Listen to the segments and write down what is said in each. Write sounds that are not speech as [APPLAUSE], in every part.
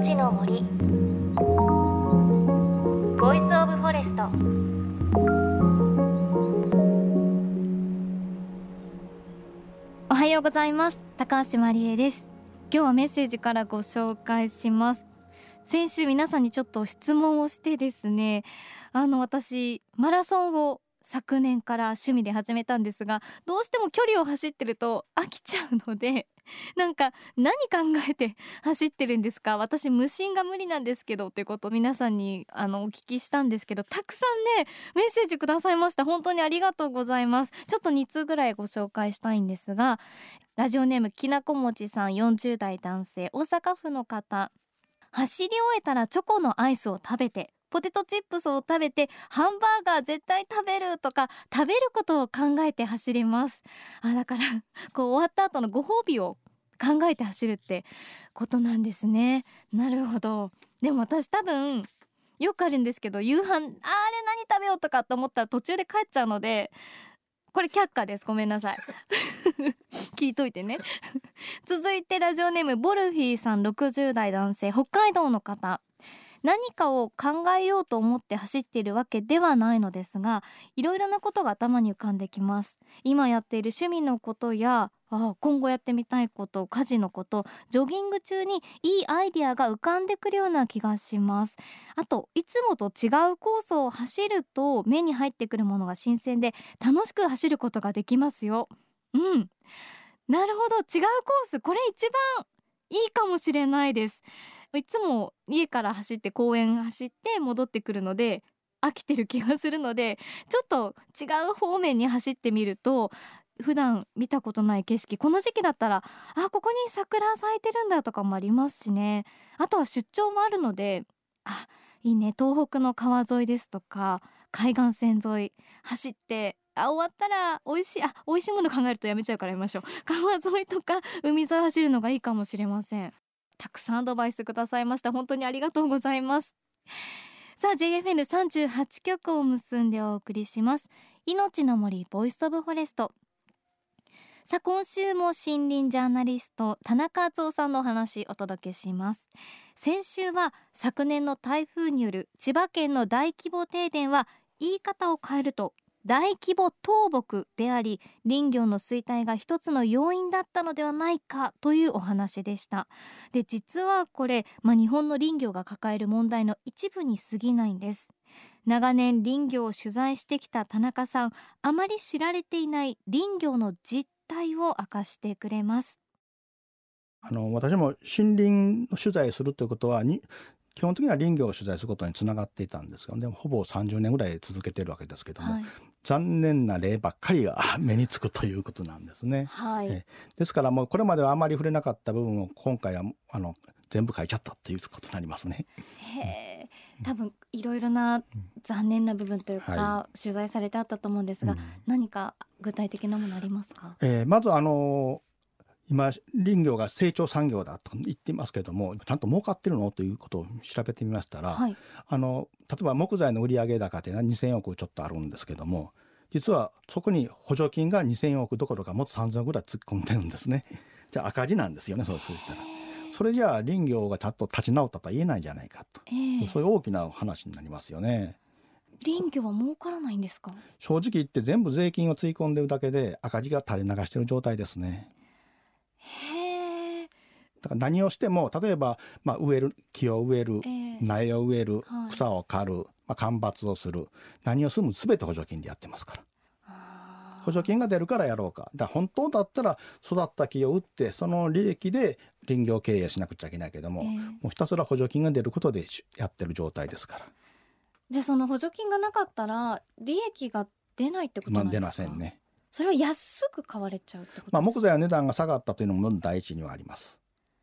いのちの森。 Voice of Forest。おはようございます。高橋万里恵です。今日はメッセージからご紹介します。先週皆さんにちょっと質問をしてですねあの私マラソンを昨年から趣味で始めたんですがどうしても距離を走ってると飽きちゃうので [LAUGHS] なんか何考えて走ってるんですか？私無心が無理なんですけどということを皆さんにあのお聞きしたんですけどたくさんねメッセージくださいました。本当にありがとうございます。ちょっと2通ぐらいご紹介したいんですがラジオネームきなこもちさん40代男性。大阪府の方。走り終えたらチョコのアイスを食べて。ポテトチップスを食べてハンバーガー絶対食べるとか食べることを考えて走ります。あだから [LAUGHS] こう終わった後のご褒美を考えて走るってことなんですね。なるほど。でも私多分よくあるんですけど夕飯あれ何食べようとかと思ったら途中で帰っちゃうのでこれ却下です。ごめんなさい。[LAUGHS] 聞いといてね。[LAUGHS] 続いてラジオネームボルフィーさん60代男性北海道の方。何かを考えようと思って走っているわけではないのですがいろいろなことが頭に浮かんできます。今やっている趣味のことやあ今後やってみたいこと家事のことジョギング中にいいアイデアが浮かんでくるような気がします。あといつもと違うコースを走ると目に入ってくるものが新鮮で楽しく走ることができますよ。うん。なるほど。違うコース。これ一番いいかもしれないです。いつも家から走って公園走って戻ってくるので飽きてる気がするのでちょっと違う方面に走ってみると普段見たことない景色この時期だったらあここに桜咲いてるんだとかもありますしね。あとは出張もあるのであいいね東北の川沿いですとか海岸線沿い走ってあ終わったら美味しいあ美味しいもの考えるとやめちゃうからやめましょう。川沿いとか海沿い走るのがいいかもしれません。たくさんアドバイスくださいました。本当にありがとうございます。さあ JFN38 曲を結んでお送りします。いのちの森 Voice of Forest。さあ今週も森林ジャーナリスト田中淳夫さんのお話お届けします。先週は昨年の台風による千葉県の大規模停電は言い方を変えると大規模倒木であり林業の衰退が一つの要因だったのではないかというお話でした。で実はこれ、まあ、日本の林業が抱える問題の一部に過ぎないんです。長年林業を取材してきた田中さんあまり知られていない林業の実態を明かしてくれます。あの私も森林取材するということはに基本的には林業を取材することにつながっていたんですがでもほぼ30年ぐらい続けてるわけですけども、はい、残念な例ばっかりが目につくということなんですね。はい、ですからもうこれまではあまり触れなかった部分を今回はあの全部書いちゃったっていうことになりますね。へ多分いろいろな残念な部分というか、はい、取材されてあったと思うんですが、うん、何か具体的なものありますか、えー、まずあの今林業が成長産業だと言っていますけれどもちゃんと儲かってるの？ということを調べてみましたら、はい、あの例えば木材の売上高というのは2,000億ちょっとあるんですけども実はそこに補助金が2,000億どころかもっと3,000億ぐらい突っ込んでるんですね。[LAUGHS] じゃあ赤字なんですよねそうするたら。それじゃあ林業がちゃんと立ち直ったとは言えないんじゃないかと、えー、そういう大きな話になりますよね。林業は儲からないんですか正直言って全部税金をつい込んでるだけで赤字が垂れ流してる状態ですね。へだから何をしても例えば、まあ、植える木を植える、えー、苗を植える、はい、草を刈る、まあ、間伐をする。何をするも全て補助金でやってますから。補助金が出るからやろうか。だ本当だったら育った木を売ってその利益で林業経営しなくちゃいけないけども、えー、もうひたすら補助金が出ることでやってる状態ですから。じゃあその補助金がなかったら利益が出ないってことなんですか、まあ、出ませんねそれは安く買われちゃうってことまあ、木材の値段が下がったというのも第一にはあります。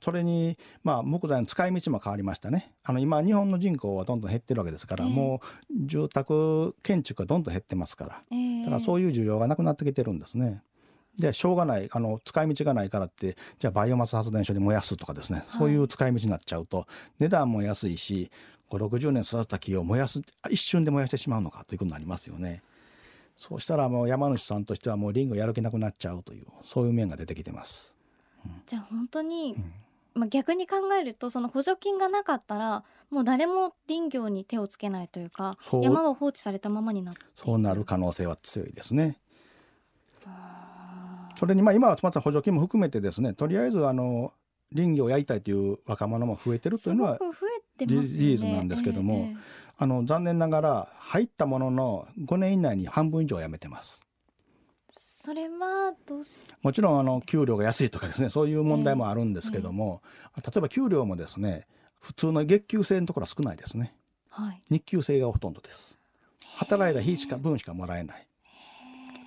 それに、まあ、木材の使い道も変わりましたね。あの今日本の人口はどんどん減ってるわけですから、えー、もう住宅建築がどんどん減ってますから、えー、だからそういう需要がなくなってきてるんですね。でしょうがないあの使い道がないからってじゃあバイオマス発電所に燃やすとかですね、はい、そういう使い道になっちゃうと値段も安いし560年育った木を燃やす一瞬で燃やしてしまうのかということになりますよね。そうしたらもう山主さんとしてはもうリンゴやる気なくなっちゃうというそういう面が出てきてます。うん、じゃあ本当に、まあ、逆に考えるとその補助金がなかったらもう誰も林業に手をつけないというか山は放置されたままになってそうなる可能性は強いですね。それにまあ今はまた補助金も含めてですねとりあえずあの林業をやりたいという若者も増えてるというのは事実なんですけどもえええあの残念ながら入ったものの5年以内に半分以上辞めてます。えそれはどうして？もちろんあの給料が安いとかですねそういう問題もあるんですけども、例えば給料もですね普通の月給制のところは少ないですね。はい。日給制がほとんどです。働いた日しか分しかもらえない。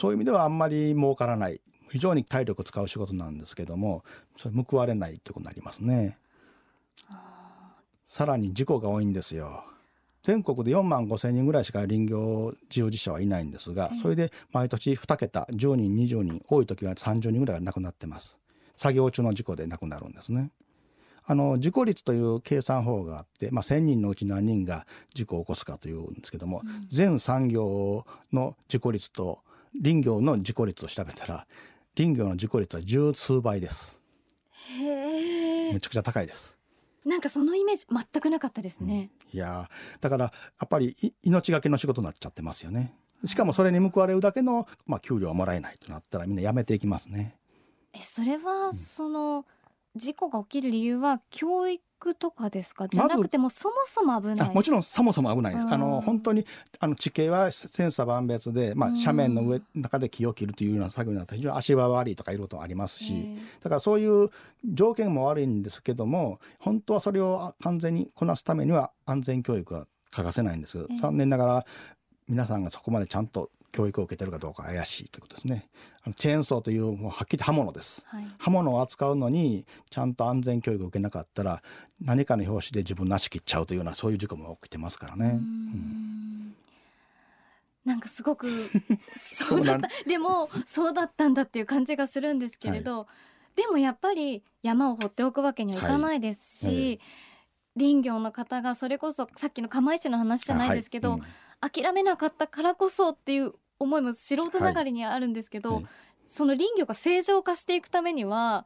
そういう意味ではあんまり儲からない。非常に体力を使う仕事なんですけどもそれ報われないということになりますね。さらに事故が多いんですよ全国で4万5千人ぐらいしか林業従事者はいないんですがええ。それで毎年2桁10人20人多い時は30人ぐらいが亡くなってます。作業中の事故で亡くなるんですね。あの事故率という計算法があって、まあ、1,000人のうち何人が事故を起こすかというんですけども、うん。全産業の事故率と林業の事故率を調べたら林業の事故率は十数倍です。めちゃくちゃ高いですなんかそのイメージ全くなかったですね、いやーだからやっぱりい命がけの仕事になっちゃってますよね。しかもそれに報われるだけの、まあ、給料はもらえないとなったらみんな辞めていきますね。えそれはその事故が起きる理由は教育とかですか？じゃなくてもそもそも危ない。あもちろんそもそも危ないです。うん。あの本当にあの地形は千差万別で、まあ、うん。斜面の上中で木を切るというような作業になったら非常に足場悪いとかいろいろとありますし、えだからそういう条件も悪いんですけども本当はそれを完全にこなすためには安全教育が欠かせないんです。残念ながら皆さんがそこまでちゃんと教育を受けてるかどうか怪しいということですね。あのチェーンソーというもうはっきり刃物です。はい。刃物を扱うのにちゃんと安全教育を受けなかったら何かの拍子で自分の足切っちゃうというようなそういう事故も起きてますからね。うん。ん。なんかすごくそ [LAUGHS] そうだった。でもそうだったんだっていう感じがするんですけれど、でもやっぱり山を放っておくわけにはいかないですし、はい。え林業の方がそれこそさっきの釜石の話じゃないですけど、はいうん。諦めなかったからこそっていう思いも素人ながらにはあるんですけど、はい。その林業が正常化していくためには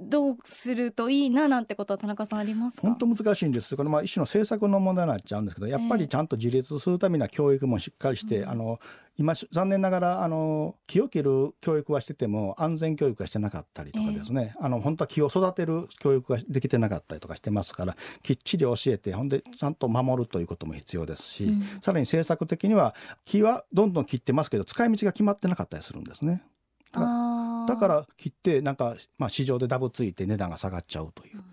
どうするといいななんてことは田中さんありますか？本当難しいんです。これまあ一種の政策の問題になっちゃうんですけどやっぱりちゃんと自立するためには教育もしっかりして、うん。あの今残念ながらあの木を切る教育はしてても安全教育はしてなかったりとかですね、あの本当は木を育てる教育ができてなかったりとかしてますからきっちり教えてほんでちゃんと守るということも必要ですし、うん。さらに政策的には木はどんどん切ってますけど使い道が決まってなかったりするんですね。だから切ってなんか、まあ、市場でダブついて値段が下がっちゃうという、うん。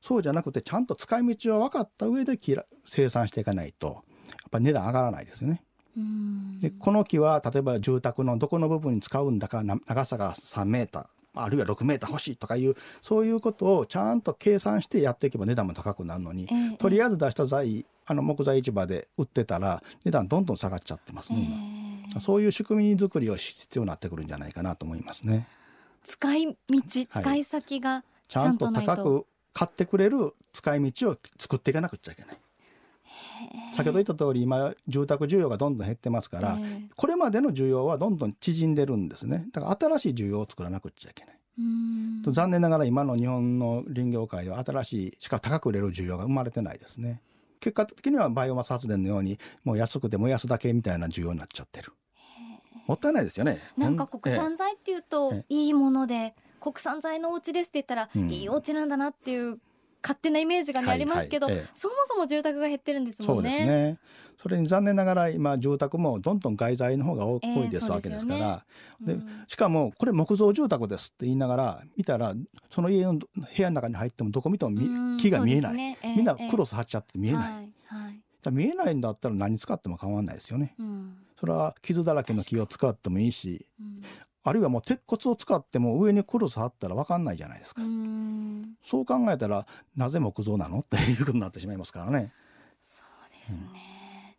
そうじゃなくてちゃんと使い道を分かった上で生産していかないとやっぱり値段上がらないですよね。うん。でこの木は例えば住宅のどこの部分に使うんだかな長さが3メーターあるいは6メーター欲しいとかいうそういうことをちゃんと計算してやっていけば値段も高くなるのに、ええ。とりあえず出した材あの木材市場で売ってたら値段どんどん下がっちゃってますえね、え今。そういう仕組み作りを必要になってくるんじゃないかなと思いますね。使い道使い先がちゃちゃんと高く買ってくれる使い道を作っていかなくちゃいけない。先ほど言った通り今住宅需要がどんどん減ってますから、ええ。これまでの需要はどんどん縮んでるんですね。だから新しい需要を作らなくちゃいけない、うん。残念ながら今の日本の林業界では新しいしか高く売れる需要が生まれてないですね結果的にはバイオマス発電のようにもう安くて燃やすだけみたいな需要になっちゃってる。もったいないですよね。なんかほ国産材っていうとえ。いいもので国産材のお家ですって言ったらうん。いいお家なんだなっていう勝手なイメージがねはいありますけど、そもそも住宅が減ってるんですそうですもんね。ねそれに残念ながら今住宅もどんどん外材の方が多いですわけですから、でうん。しかもこれ木造住宅ですって言いながら見たらその家の部屋の中に入ってもどこ見ても木が見えない、みんなええ。クロス貼っちゃって見えない、見えないんだったら何使っても構わないですよね。うん。それは傷だらけの木を使ってもいいしうんあるいはもう鉄骨を使っても上にクロス貼ったら分かんないじゃないですか、うん。そう考えたらなぜ木造なのっていうことになってしまいますからね。そうですね。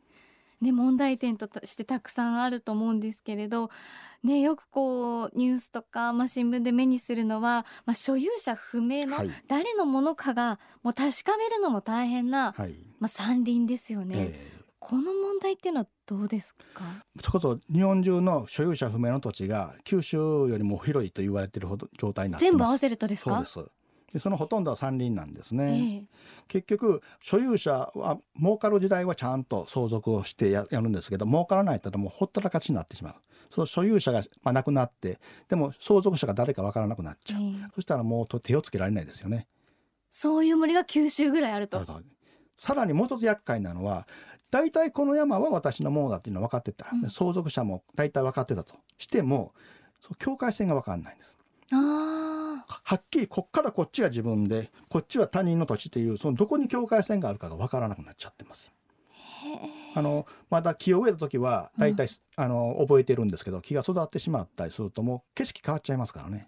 ね問題点としてたくさんあると思うんですけれど、ね、よくこうニュースとか、まあ、新聞で目にするのは、まあ、所有者不明のはい。誰のものかがもう確かめるのも大変な、はい、まあ、山林ですよね、ええこの問題っていうのはどうですか？それこそ日本中の所有者不明の土地が九州よりも広いと言われているほど状態になってます。全部合わせるとですか？そうです。でそのほとんどは山林なんですね、ええ。結局所有者は儲かる時代はちゃんと相続をしてややるんですけど儲からないともうほったらかしになってしまう。その所有者が、まあ、亡くなってでも相続者が誰かわからなくなっちゃう、ええそしたらもうと手をつけられないですよね。そういう森が九州ぐらいあると。さらにもう一つ厄介なのは大体この山は私のものだっていうのは分かってた、うん。相続者も大体分かってたと。してもそう境界線が分かんないんです。ああ、はっきりこっからこっちが自分でこっちは他人の土地というそのどこに境界線があるかが分からなくなっちゃってます。へえ。あのまだ木を植えた時は大体、あの覚えてるんですけど木が育ってしまったりするともう景色変わっちゃいますからね。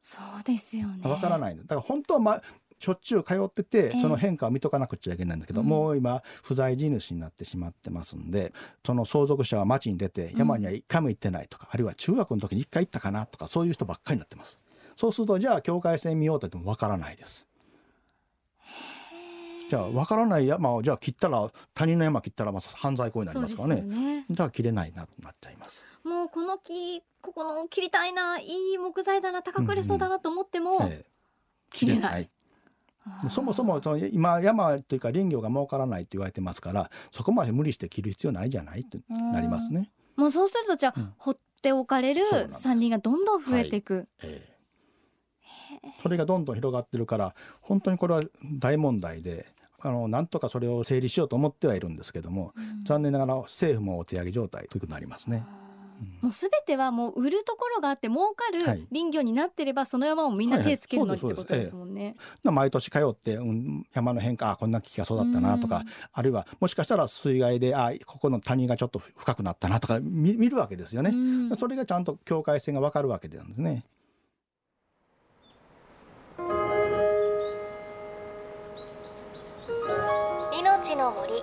そうですよね。分からない。だから本当は、ま、しょっちゅう通っててええ。その変化を見とかなくちゃいけないんだけど、うん。もう今不在地主になってしまってますんでその相続者は町に出て山には一回も行ってないとか、あるいは中学の時に一回行ったかなとかそういう人ばっかりになってます。そうするとじゃあ境界線見ようと言っても分からないです。じゃあ分からない山をじゃあ切ったら他人の山切ったらまあ犯罪行為になりますからね。よね。じゃあ切れないなとなっちゃいます。もうこの木ここの切りたいないい木材だな高く売れそうだなと思っても、ええ。切れない。そもそもその今山というか林業が儲からないと言われてますからそこまで無理して切る必要ないじゃないってなりますね。もうそうするとじゃあ、うん。掘っておかれる山林がどんどん増えていく。ええ。それがどんどん広がってるから本当にこれは大問題であのなんとかそれを整理しようと思ってはいるんですけども、うん。残念ながら政府もお手上げ状態ということになりますね。うん。もうすべてはもう売るところがあって儲かはい。る林業になってればその山をみんな手つけるのにってことです。もんね。毎年通って、うん、山の変化あこんな木が育ったなとか、あるいはもしかしたら水害であここの谷がちょっと深くなったなとか見見るわけですよね。うん。それがちゃんと境界線が分かるわけなんですね。命の森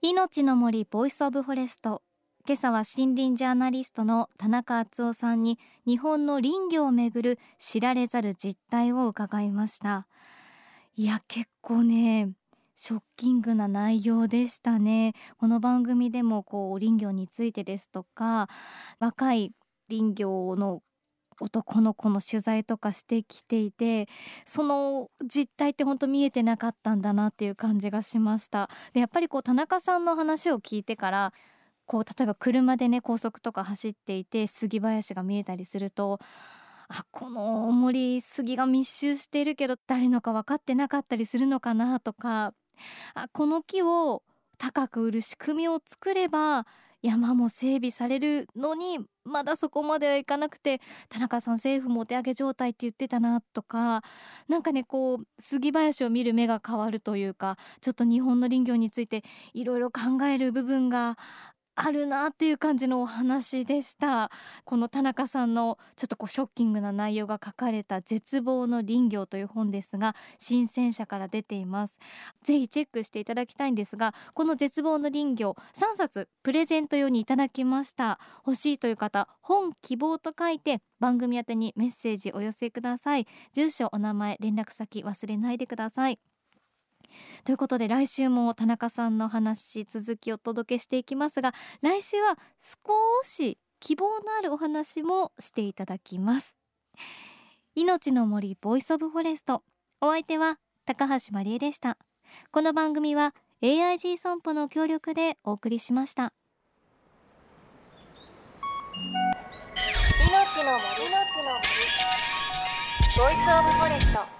命の森 Voice of Forest 今朝は森林ジャーナリストの田中淳夫さんに日本の林業をめぐる知られざる実態を伺いました。いや結構ねショッキングな内容でしたね。この番組でもこう林業についてですとか若い林業の男の子の取材とかしてきていてその実態って本当見えてなかったんだなっていう感じがしました。でやっぱりこう田中さんの話を聞いてからこう例えば車でね高速とか走っていて杉林が見えたりするとあこの森杉が密集しているけど誰のか分かってなかったりするのかなとかあこの木を高く売る仕組みを作れば山も整備されるのにまだそこまではいかなくて田中さん政府もお手上げ状態って言ってたなとかなんかねこう杉林を見る目が変わるというかちょっと日本の林業についていろいろ考える部分があるなっていう感じのお話でした。この田中さんのちょっとこうショッキングな内容が書かれた絶望の林業という本ですが新鮮社から出ています。ぜひチェックしていただきたいんですがこの絶望の林業3冊プレゼント用にいただきました。欲しいという方本希望と書いて番組宛てにメッセージお寄せください。住所お名前連絡先忘れないでください。ということで来週も田中さんの話続きをお届けしていきますが来週は少し希望のあるお話もしていただきます。命の森 Voice of Forest。お相手は高橋真理恵でした。この番組は AIG 損保の協力でお送りしました。命の森。 Voice of Forest。